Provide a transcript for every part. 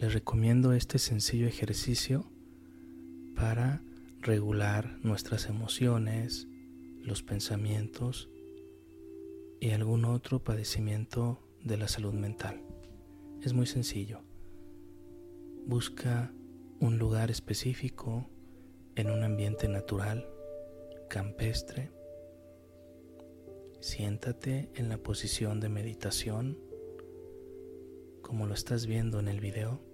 Les recomiendo este sencillo ejercicio para regular nuestras emociones, los pensamientos y algún otro padecimiento de la salud mental. Es muy sencillo. Busca un lugar específico en un ambiente natural, campestre. Siéntate en la posición de meditación como lo estás viendo en el video.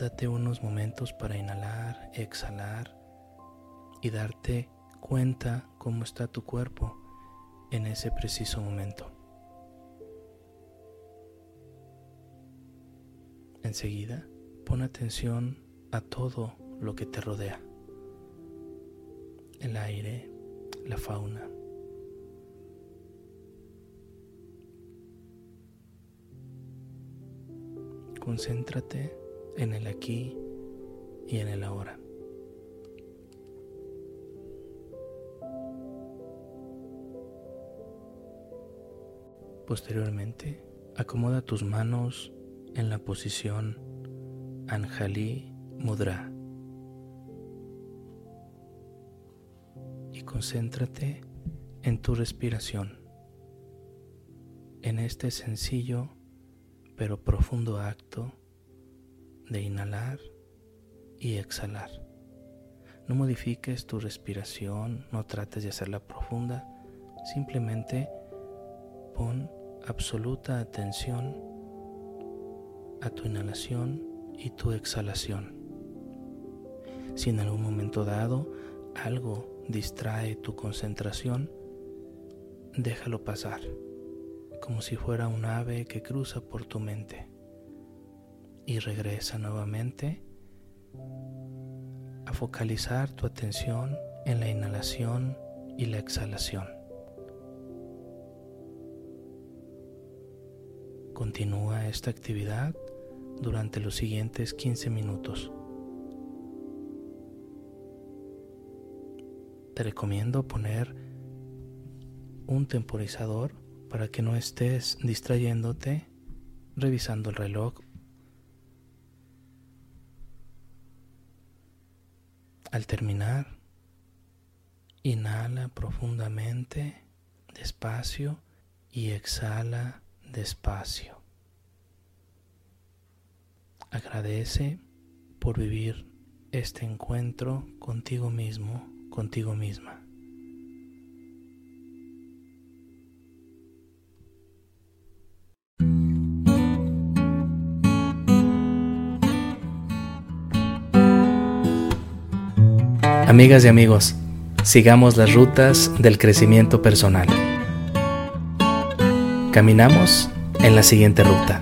Date unos momentos para inhalar, exhalar y darte cuenta cómo está tu cuerpo en ese preciso momento. Enseguida, pon atención a todo lo que te rodea. El aire, la fauna. Concéntrate en el aquí y en el ahora. Posteriormente, acomoda tus manos en la posición Anjali Mudra y concéntrate en tu respiración, en este sencillo pero profundo acto de inhalar y exhalar. No modifiques tu respiración, no trates de hacerla profunda, simplemente pon absoluta atención a tu inhalación y tu exhalación. Si en algún momento dado algo distrae tu concentración, déjalo pasar, como si fuera un ave que cruza por tu mente y regresa nuevamente a focalizar tu atención en la inhalación y la exhalación. Continúa esta actividad durante los siguientes 15 minutos. Te recomiendo poner un temporizador para que no estés distrayéndote revisando el reloj. Al terminar, inhala profundamente, despacio y exhala despacio. Agradece por vivir este encuentro contigo mismo, contigo misma. Amigas y amigos, sigamos las rutas del crecimiento personal. Caminamos en la siguiente ruta.